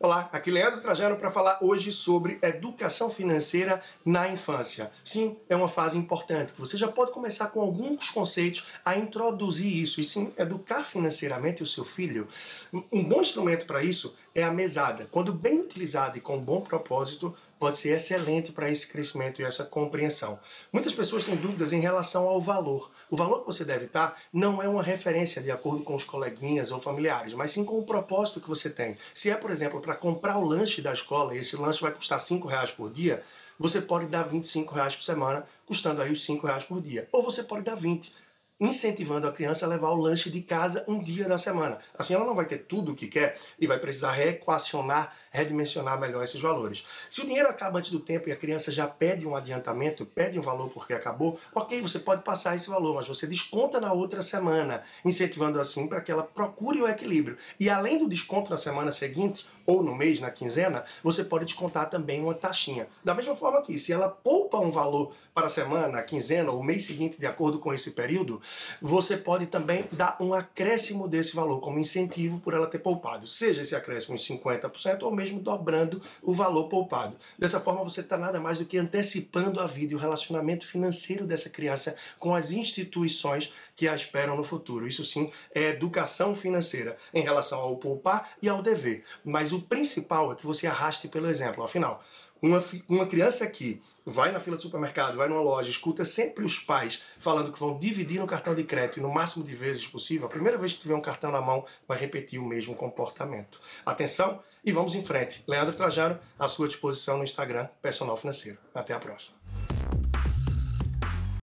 Olá, aqui Leandro Trajano para falar hoje sobre educação financeira na infância. Sim, é uma fase importante que você já pode começar com alguns conceitos a introduzir isso e sim educar financeiramente o seu filho. Um bom instrumento para isso é a mesada. Quando bem utilizada e com bom propósito, pode ser excelente para esse crescimento e essa compreensão. Muitas pessoas têm dúvidas em relação ao valor. O valor que você deve estar não é uma referência de acordo com os coleguinhas ou familiares, mas sim com o propósito que você tem. Se é, por exemplo, para comprar o lanche da escola e esse lanche vai custar 5 reais por dia, você pode dar 25 reais por semana, custando aí os 5 reais por dia. Ou você pode dar 20 incentivando a criança a levar o lanche de casa um dia da semana. Assim ela não vai ter tudo o que quer e vai precisar reequacionar, redimensionar melhor esses valores. Se o dinheiro acaba antes do tempo e a criança já pede um adiantamento, pede um valor porque acabou, ok, você pode passar esse valor, mas você desconta na outra semana, incentivando assim para que ela procure o equilíbrio. E além do desconto na semana seguinte, ou no mês, na quinzena, você pode descontar também uma taxinha. Da mesma forma que, se ela poupa um valor para a semana, a quinzena ou o mês seguinte, de acordo com esse período, você pode também dar um acréscimo desse valor como incentivo por ela ter poupado. Seja esse acréscimo em 50% ou mesmo dobrando o valor poupado. Dessa forma, você está nada mais do que antecipando a vida e o relacionamento financeiro dessa criança com as instituições que a esperam no futuro. Isso sim é educação financeira em relação ao poupar e ao dever. Mas o principal é que você arraste pelo exemplo. Afinal, uma, uma criança que vai na fila do supermercado, vai numa loja, escuta sempre os pais falando que vão dividir no cartão de crédito e no máximo de vezes possível, a primeira vez que tiver um cartão na mão, vai repetir o mesmo comportamento. Atenção e vamos em frente. Leandro Trajano, à sua disposição no Instagram, Personal Financeiro. Até a próxima.